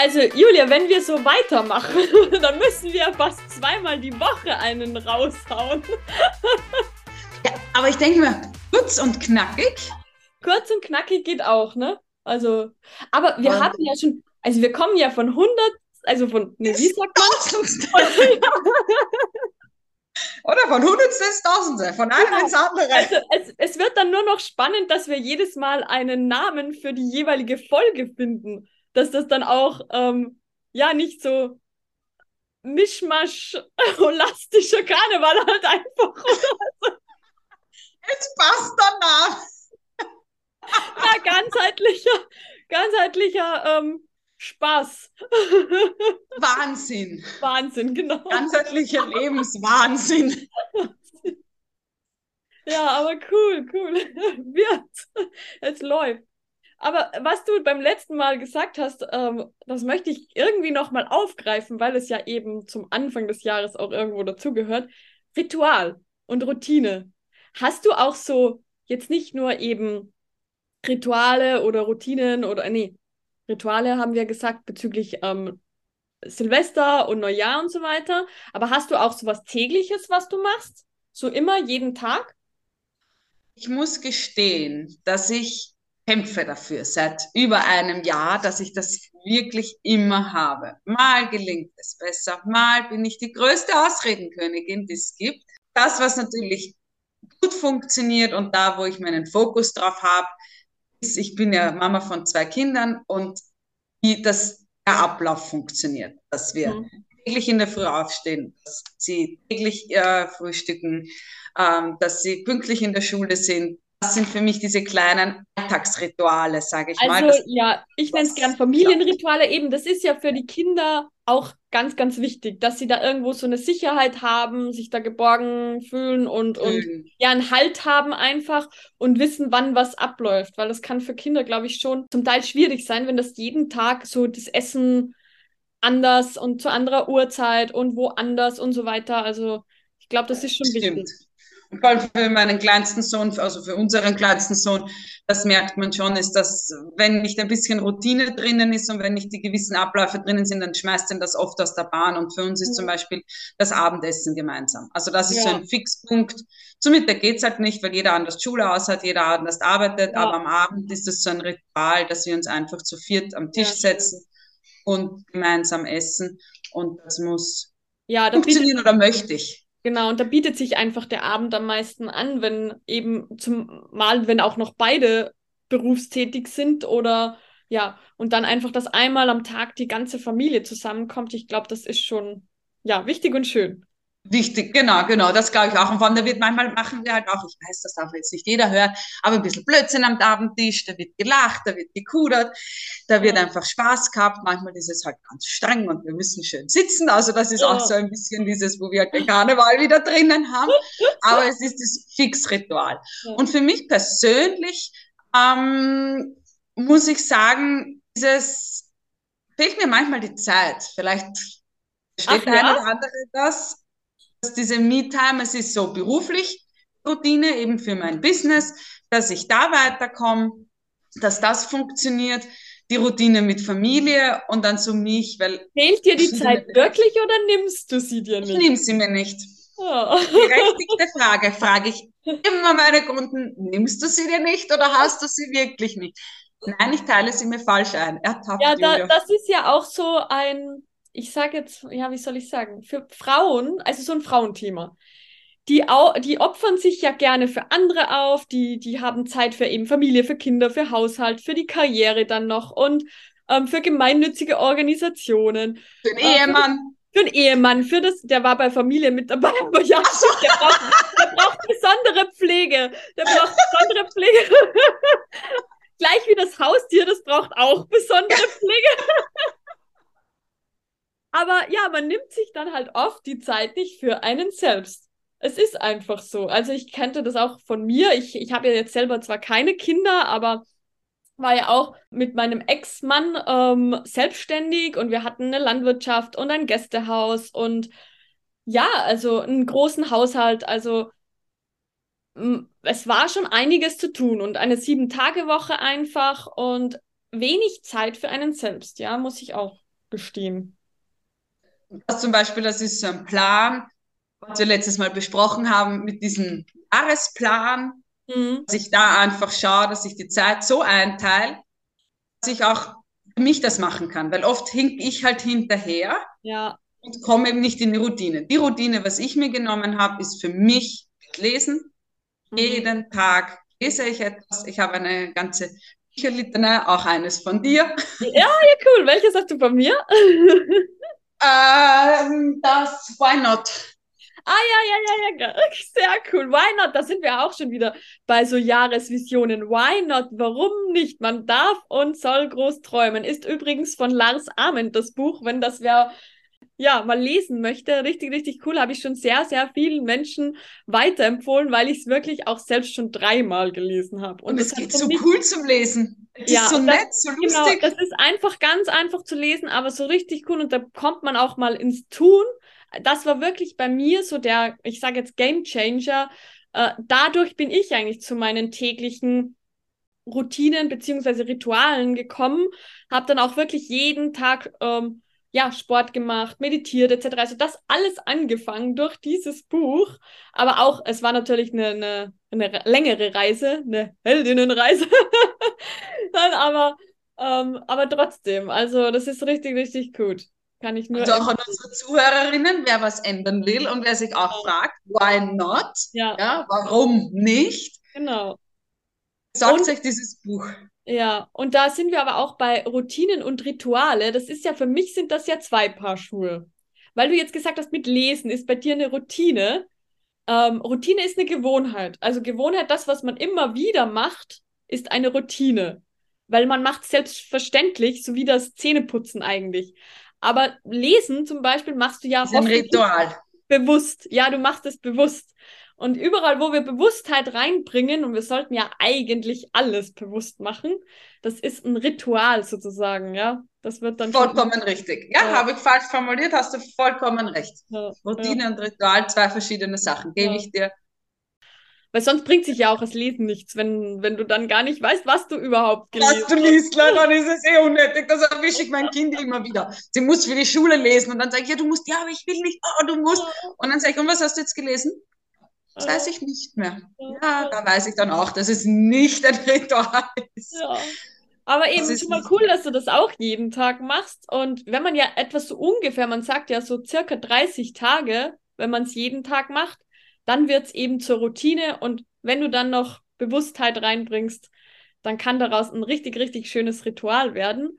Also, Julia, wenn wir so weitermachen, dann müssen wir fast zweimal die Woche einen raushauen. Ja, aber ich denke mal, kurz und knackig. Kurz und knackig geht auch, ne? Also, aber wir und haben ja schon, also wir kommen ja von 100, also von, ne, wie sagt man? Oder von Hundertstel ins Tausendste, von einem genau. ins andere. Also es, es wird dann nur noch spannend, dass wir jedes Mal einen Namen für die jeweilige Folge finden. Dass das dann auch, ähm, ja, nicht so Mischmasch, holistischer Karneval halt einfach. Es passt danach. Ja, ganzheitlicher, ganzheitlicher ähm, Spaß. Wahnsinn. Wahnsinn, genau. Ganzheitlicher Lebenswahnsinn. Ja, aber cool, cool. Wird. Es läuft. Aber was du beim letzten Mal gesagt hast, ähm, das möchte ich irgendwie nochmal aufgreifen, weil es ja eben zum Anfang des Jahres auch irgendwo dazugehört. Ritual und Routine. Hast du auch so jetzt nicht nur eben Rituale oder Routinen oder nee, Rituale haben wir gesagt bezüglich ähm, Silvester und Neujahr und so weiter. Aber hast du auch so was tägliches, was du machst? So immer, jeden Tag? Ich muss gestehen, dass ich kämpfe dafür seit über einem Jahr, dass ich das wirklich immer habe. Mal gelingt es besser, mal bin ich die größte Ausredenkönigin, die es gibt. Das, was natürlich gut funktioniert und da, wo ich meinen Fokus drauf habe, ist, ich bin ja Mama von zwei Kindern und wie das der Ablauf funktioniert, dass wir mhm. täglich in der Früh aufstehen, dass sie täglich äh, frühstücken, ähm, dass sie pünktlich in der Schule sind. Das sind für mich diese kleinen Alltagsrituale, sage ich also, mal. Also ja, ich nenne es gern Familienrituale. Eben, das ist ja für die Kinder auch ganz, ganz wichtig, dass sie da irgendwo so eine Sicherheit haben, sich da geborgen fühlen und, und mhm. ja, einen Halt haben einfach und wissen, wann was abläuft. Weil das kann für Kinder, glaube ich, schon zum Teil schwierig sein, wenn das jeden Tag so das Essen anders und zu anderer Uhrzeit und woanders und so weiter. Also ich glaube, das ist schon Stimmt. wichtig. Und vor allem für meinen kleinsten Sohn, also für unseren kleinsten Sohn, das merkt man schon, ist, dass wenn nicht ein bisschen Routine drinnen ist und wenn nicht die gewissen Abläufe drinnen sind, dann schmeißt ihn das oft aus der Bahn. Und für uns ist zum Beispiel das Abendessen gemeinsam. Also das ist ja. so ein Fixpunkt. Zum Mittag geht's halt nicht, weil jeder anders Schule aus hat, jeder anders arbeitet. Ja. Aber am Abend ist es so ein Ritual, dass wir uns einfach zu viert am Tisch ja. setzen und gemeinsam essen. Und das muss ja, funktionieren oder möchte ich. Genau, und da bietet sich einfach der Abend am meisten an, wenn eben zumal, wenn auch noch beide berufstätig sind oder ja, und dann einfach, dass einmal am Tag die ganze Familie zusammenkommt. Ich glaube, das ist schon ja wichtig und schön. Wichtig, genau, genau, das glaube ich auch. Und von da wird manchmal machen wir halt auch, ich weiß, das darf jetzt nicht jeder hören, aber ein bisschen Blödsinn am Abendtisch, da wird gelacht, da wird gekudert, da wird ja. einfach Spaß gehabt. Manchmal ist es halt ganz streng und wir müssen schön sitzen. Also das ist ja. auch so ein bisschen dieses, wo wir halt den Karneval wieder drinnen haben. Aber es ist das Fixritual. Ja. Und für mich persönlich ähm, muss ich sagen, dieses fehlt mir manchmal die Zeit. Vielleicht versteht der eine oder andere das diese Me-Time, es ist so beruflich Routine eben für mein Business, dass ich da weiterkomme, dass das funktioniert, die Routine mit Familie und dann so mich, weil... Fehlt dir die Zeit wirklich oder nimmst du sie dir nicht? Ich nehme sie mir nicht. Oh. Berechtigte Frage, frage ich immer meine Kunden, nimmst du sie dir nicht oder hast du sie wirklich nicht? Nein, ich teile sie mir falsch ein. Ertappt, ja, da, das ist ja auch so ein ich sage jetzt, ja, wie soll ich sagen, für Frauen, also so ein Frauenthema. Die, die opfern sich ja gerne für andere auf, die, die haben Zeit für eben Familie, für Kinder, für Haushalt, für die Karriere dann noch und ähm, für gemeinnützige Organisationen. Für den Ehemann. Für, für den Ehemann, für das, der war bei Familie mit dabei, aber ja, so. der, braucht, der braucht besondere Pflege. Der braucht besondere Pflege. Gleich wie das Haustier, das braucht auch besondere Pflege. Aber ja, man nimmt sich dann halt oft die Zeit nicht für einen selbst. Es ist einfach so. Also ich kannte das auch von mir. Ich, ich habe ja jetzt selber zwar keine Kinder, aber war ja auch mit meinem Ex-Mann ähm, selbstständig und wir hatten eine Landwirtschaft und ein Gästehaus und ja, also einen großen Haushalt. Also es war schon einiges zu tun und eine Sieben-Tage-Woche einfach und wenig Zeit für einen selbst, ja, muss ich auch gestehen. Das zum Beispiel, das ist so ein Plan, was wir letztes Mal besprochen haben mit diesem Jahresplan, mhm. dass ich da einfach schaue, dass ich die Zeit so einteile, dass ich auch für mich das machen kann, weil oft hink ich halt hinterher ja. und komme eben nicht in die Routine. Die Routine, was ich mir genommen habe, ist für mich Lesen. Mhm. Jeden Tag lese ich etwas. Ich habe eine ganze Bücherlitanei, auch eines von dir. Ja, ja, cool. Welches hast du von mir? ähm, das Why Not. Ah, ja, ja, ja, ja, sehr cool. Why not? Da sind wir auch schon wieder bei so Jahresvisionen. Why not? Warum nicht? Man darf und soll groß träumen. Ist übrigens von Lars Ament das Buch, wenn das wer ja, mal lesen möchte. Richtig, richtig cool. Habe ich schon sehr, sehr vielen Menschen weiterempfohlen, weil ich es wirklich auch selbst schon dreimal gelesen habe. Und, und es geht so cool zum Lesen. Es ja, ist so nett, das, so lustig. Genau, das ist einfach ganz einfach zu lesen, aber so richtig cool. Und da kommt man auch mal ins Tun. Das war wirklich bei mir so der, ich sage jetzt Game Changer. Äh, dadurch bin ich eigentlich zu meinen täglichen Routinen beziehungsweise Ritualen gekommen, habe dann auch wirklich jeden Tag ähm, ja, Sport gemacht, meditiert etc. Also das alles angefangen durch dieses Buch. Aber auch, es war natürlich eine, eine, eine längere Reise, eine Heldinnenreise. Dann aber, ähm, aber trotzdem, also das ist richtig, richtig gut. Kann ich nur. Also auch an unsere Zuhörerinnen, wer was ändern will und wer sich auch ja. fragt, why not? Ja. ja warum nicht? Genau. Sagt und, euch dieses Buch. Ja, und da sind wir aber auch bei Routinen und Rituale. Das ist ja für mich sind das ja zwei Paar Schuhe. Weil du jetzt gesagt hast, mit Lesen ist bei dir eine Routine. Ähm, Routine ist eine Gewohnheit. Also Gewohnheit, das, was man immer wieder macht, ist eine Routine. Weil man macht selbstverständlich, so wie das Zähneputzen eigentlich. Aber Lesen zum Beispiel machst du ja ist ein Ritual. bewusst. Ja, du machst es bewusst. Und überall, wo wir Bewusstheit reinbringen, und wir sollten ja eigentlich alles bewusst machen, das ist ein Ritual sozusagen, ja. Das wird dann. Vollkommen schon... richtig. Ja, ja. habe ich falsch formuliert, hast du vollkommen recht. Ja, Routine ja. und Ritual, zwei verschiedene Sachen, gebe ich dir. Weil sonst bringt sich ja auch das Lesen nichts, wenn, wenn du dann gar nicht weißt, was du überhaupt gelesen hast. Was du liest, dann ist es eh unnötig. Das erwische ich mein Kind immer wieder. Sie muss für die Schule lesen und dann sage ich, ja, du musst, ja, aber ich will nicht, oh, du musst. Und dann sage ich, und was hast du jetzt gelesen? Das weiß ich nicht mehr. Ja, da weiß ich dann auch, dass es nicht ein Ritual ist. Ja. Aber eben schon mal cool, dass du das auch jeden Tag machst. Und wenn man ja etwas so ungefähr, man sagt ja so circa 30 Tage, wenn man es jeden Tag macht, dann wird es eben zur Routine. Und wenn du dann noch Bewusstheit reinbringst, dann kann daraus ein richtig, richtig schönes Ritual werden.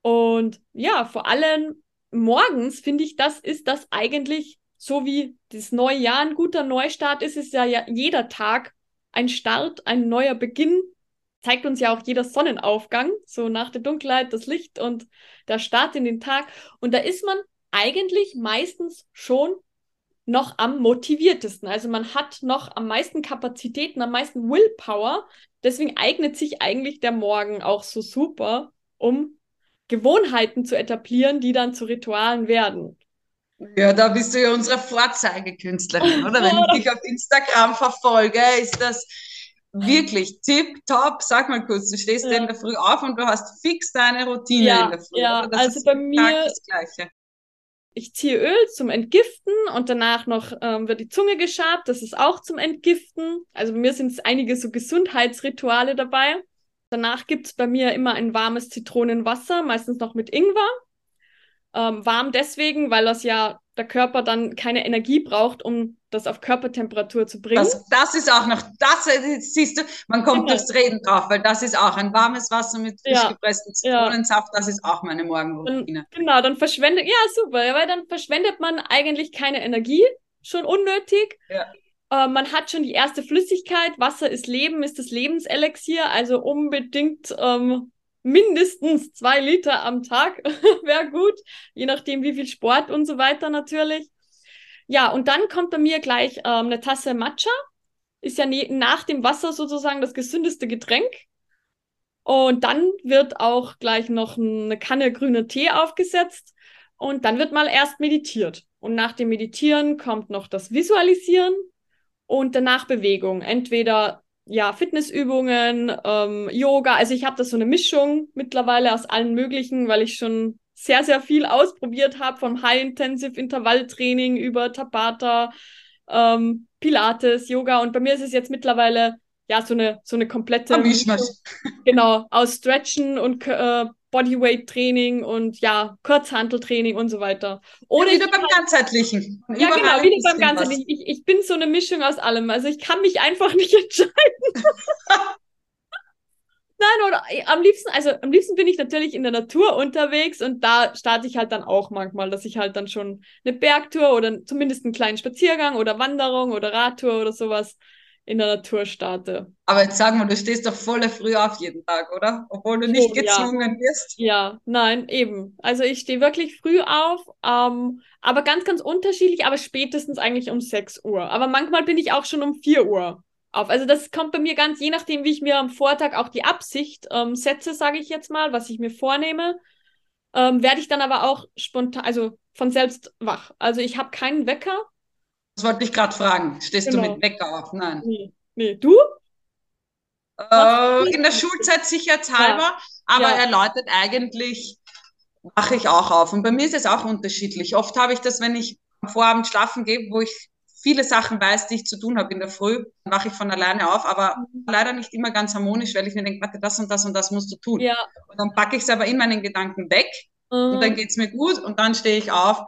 Und ja, vor allem morgens finde ich, das ist das eigentlich so wie das neue Jahr ein guter Neustart ist, ist ja, jeder Tag ein Start, ein neuer Beginn. Zeigt uns ja auch jeder Sonnenaufgang, so nach der Dunkelheit das Licht und der Start in den Tag. Und da ist man eigentlich meistens schon noch am motiviertesten. Also man hat noch am meisten Kapazitäten, am meisten Willpower. Deswegen eignet sich eigentlich der Morgen auch so super, um Gewohnheiten zu etablieren, die dann zu Ritualen werden. Ja, da bist du ja unsere Vorzeigekünstlerin, oder? Wenn ich dich auf Instagram verfolge, ist das wirklich tipptopp. Sag mal kurz, du stehst ja. in der Früh auf und du hast fix deine Routine ja, in der Früh. Ja, also bei mir. Das Gleiche. Ich ziehe Öl zum Entgiften und danach noch ähm, wird die Zunge geschabt. Das ist auch zum Entgiften. Also bei mir sind es einige so Gesundheitsrituale dabei. Danach gibt es bei mir immer ein warmes Zitronenwasser, meistens noch mit Ingwer. Ähm, warm deswegen, weil das ja der Körper dann keine Energie braucht, um das auf Körpertemperatur zu bringen. Das, das ist auch noch, das siehst du, man kommt genau. durchs Reden drauf, weil das ist auch ein warmes Wasser mit frisch ja. gepresstem Zitronensaft, ja. das ist auch meine Morgenroutine. Genau, dann verschwendet, ja super, weil dann verschwendet man eigentlich keine Energie, schon unnötig. Ja. Äh, man hat schon die erste Flüssigkeit, Wasser ist Leben, ist das Lebenselixier, also unbedingt ähm, mindestens zwei Liter am Tag wäre gut, je nachdem wie viel Sport und so weiter natürlich. Ja, und dann kommt bei mir gleich ähm, eine Tasse Matcha. Ist ja ne nach dem Wasser sozusagen das gesündeste Getränk. Und dann wird auch gleich noch eine Kanne grüner Tee aufgesetzt. Und dann wird mal erst meditiert. Und nach dem Meditieren kommt noch das Visualisieren und danach Bewegung. Entweder ja, Fitnessübungen, ähm, Yoga. Also ich habe da so eine Mischung mittlerweile aus allen möglichen, weil ich schon sehr, sehr viel ausprobiert habe, vom High-Intensive Intervalltraining über Tabata, ähm, Pilates, Yoga. Und bei mir ist es jetzt mittlerweile ja so eine, so eine komplette Mischung, genau, aus Stretchen und äh, Bodyweight-Training und ja, Kurzhanteltraining und so weiter. Oder ja, wieder beim ganzheitlichen. Ja, genau, wieder beim Ganzheitlichen. Ich, ich bin so eine Mischung aus allem. Also ich kann mich einfach nicht entscheiden. Nein, oder äh, am liebsten, also am liebsten bin ich natürlich in der Natur unterwegs und da starte ich halt dann auch manchmal, dass ich halt dann schon eine Bergtour oder zumindest einen kleinen Spaziergang oder Wanderung oder Radtour oder sowas in der Natur starte. Aber jetzt sag mal, du stehst doch voll früh auf jeden Tag, oder? Obwohl du nicht gezwungen ja. wirst. Ja, nein, eben. Also ich stehe wirklich früh auf, ähm, aber ganz, ganz unterschiedlich, aber spätestens eigentlich um 6 Uhr. Aber manchmal bin ich auch schon um 4 Uhr auf. Also das kommt bei mir ganz, je nachdem, wie ich mir am Vortag auch die Absicht ähm, setze, sage ich jetzt mal, was ich mir vornehme, ähm, werde ich dann aber auch spontan, also von selbst wach. Also ich habe keinen Wecker. Das wollte ich gerade fragen. Stehst genau. du mit Wecker auf? Nein. Nee. nee. Du? Äh, in der Schulzeit sicherheitshalber, ja. aber ja. er läutet eigentlich, wache ich auch auf. Und bei mir ist es auch unterschiedlich. Oft habe ich das, wenn ich am Vorabend schlafen gehe, wo ich viele Sachen weiß, die ich zu tun habe in der Früh, dann wache ich von alleine auf, aber mhm. leider nicht immer ganz harmonisch, weil ich mir denke, warte, das und das und das musst du tun. Ja. Und dann packe ich es aber in meinen Gedanken weg mhm. und dann geht es mir gut und dann stehe ich auf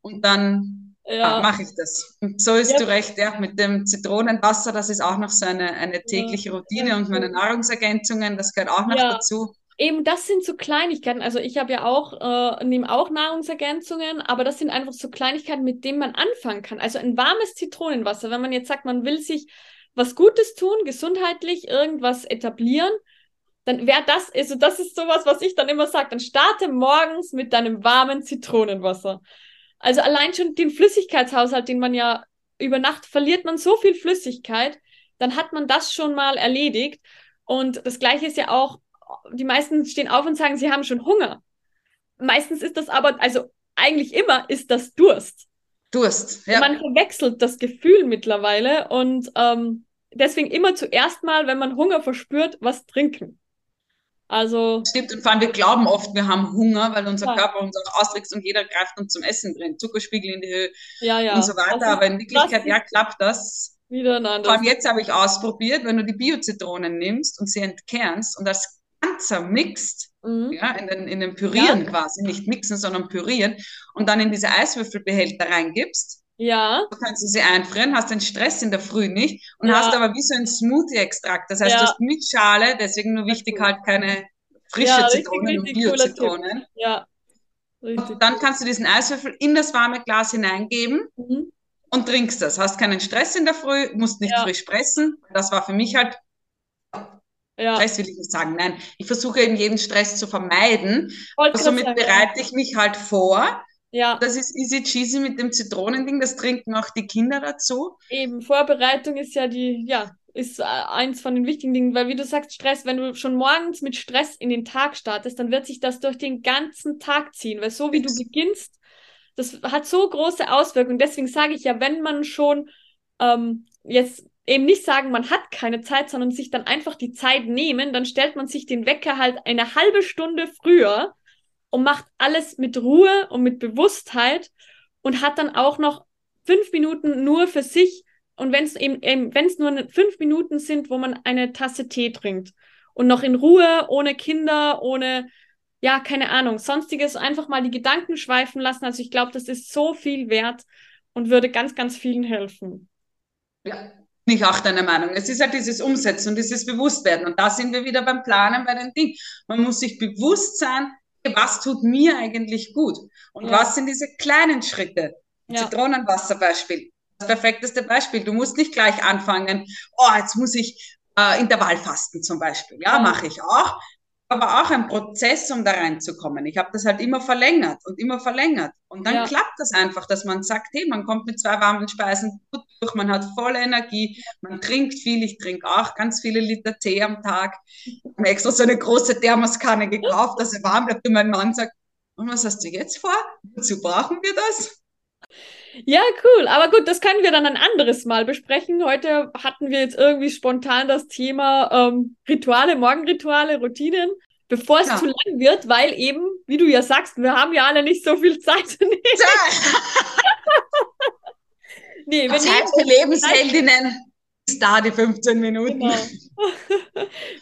und dann ja. mache ich das. So ist ja. du recht, ja, mit dem Zitronenwasser, das ist auch noch so eine, eine tägliche Routine und meine Nahrungsergänzungen, das gehört auch noch dazu. Eben, das sind so Kleinigkeiten. Also ich habe ja auch, äh, nehme auch Nahrungsergänzungen, aber das sind einfach so Kleinigkeiten, mit denen man anfangen kann. Also ein warmes Zitronenwasser, wenn man jetzt sagt, man will sich was Gutes tun, gesundheitlich irgendwas etablieren, dann wäre das, also das ist sowas, was ich dann immer sage, dann starte morgens mit deinem warmen Zitronenwasser. Also allein schon den Flüssigkeitshaushalt, den man ja über Nacht verliert man so viel Flüssigkeit, dann hat man das schon mal erledigt. Und das gleiche ist ja auch die meisten stehen auf und sagen, sie haben schon Hunger. Meistens ist das aber, also eigentlich immer ist das Durst. Durst, ja. Man verwechselt das Gefühl mittlerweile und ähm, deswegen immer zuerst mal, wenn man Hunger verspürt, was trinken. Also. Stimmt, und vor allem wir glauben oft, wir haben Hunger, weil unser ja. Körper uns auch austrickst und jeder greift uns zum Essen drin. Zuckerspiegel in die Höhe ja, ja. und so weiter. Also, Aber in Wirklichkeit, ja, klappt das. Wieder ein anderes. Vor allem jetzt habe ich ausprobiert, wenn du die Biozitronen nimmst und sie entkernst und das ganzer mixt, mhm. ja, in den, in den Pürieren ja. quasi, nicht mixen, sondern pürieren und dann in diese Eiswürfelbehälter reingibst. Ja. Du kannst du sie einfrieren, hast den Stress in der Früh nicht und ja. hast aber wie so ein Smoothie-Extrakt. Das heißt, ja. du hast mit Schale, deswegen nur wichtig halt keine frische ja, Zitronen und Bio-Zitronen. Ja. Richtig. Und dann kannst du diesen Eiswürfel in das warme Glas hineingeben mhm. und trinkst das. Hast keinen Stress in der Früh, musst nicht frisch pressen. Das war für mich halt ja. Stress will ich nicht sagen, nein. Ich versuche eben jeden Stress zu vermeiden. Aber somit sagen, bereite ich mich halt vor. Ja. Das ist easy cheesy mit dem Zitronending, das trinken auch die Kinder dazu. Eben, Vorbereitung ist ja die, ja, ist äh, eins von den wichtigen Dingen, weil wie du sagst, Stress, wenn du schon morgens mit Stress in den Tag startest, dann wird sich das durch den ganzen Tag ziehen, weil so wie du beginnst, das hat so große Auswirkungen. Deswegen sage ich ja, wenn man schon ähm, jetzt eben nicht sagen, man hat keine Zeit, sondern sich dann einfach die Zeit nehmen, dann stellt man sich den Wecker halt eine halbe Stunde früher und macht alles mit Ruhe und mit Bewusstheit und hat dann auch noch fünf Minuten nur für sich und wenn es eben, eben wenn es nur fünf Minuten sind, wo man eine Tasse Tee trinkt und noch in Ruhe, ohne Kinder, ohne ja, keine Ahnung, sonstiges einfach mal die Gedanken schweifen lassen. Also ich glaube, das ist so viel wert und würde ganz, ganz vielen helfen. Ja, bin ich auch deiner Meinung. Es ist halt dieses Umsetzen und dieses Bewusstwerden. Und da sind wir wieder beim Planen bei den Dingen. Man muss sich bewusst sein, was tut mir eigentlich gut? Und ja. was sind diese kleinen Schritte? Ja. Zitronenwasserbeispiel. Das perfekteste Beispiel. Du musst nicht gleich anfangen, oh, jetzt muss ich äh, Intervallfasten zum Beispiel. Ja, ja. mache ich auch aber auch ein Prozess, um da reinzukommen. Ich habe das halt immer verlängert und immer verlängert. Und dann ja. klappt das einfach, dass man sagt, hey, man kommt mit zwei warmen Speisen gut durch, man hat volle Energie, man trinkt viel, ich trinke auch ganz viele Liter Tee am Tag. Ich habe extra so eine große Thermoskanne gekauft, dass er warm bleibt. Und mein Mann sagt, und was hast du jetzt vor? Wozu brauchen wir das? Ja, cool. Aber gut, das können wir dann ein anderes Mal besprechen. Heute hatten wir jetzt irgendwie spontan das Thema ähm, Rituale, Morgenrituale, Routinen, bevor es ja. zu lang wird, weil eben wie du ja sagst, wir haben ja alle nicht so viel Zeit. nee, wir Zeit für Lebensheldinnen ist da die 15 Minuten. Genau.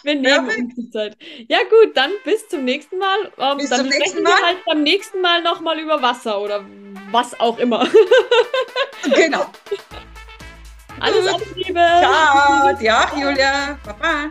Wir nehmen ja, uns die Zeit. Ja gut, dann bis zum nächsten Mal. Ähm, bis dann zum nächsten Mal. wir halt beim nächsten Mal nochmal über Wasser oder was auch immer. genau. Alles Liebe. Ciao, dir auch, Julia. Baba.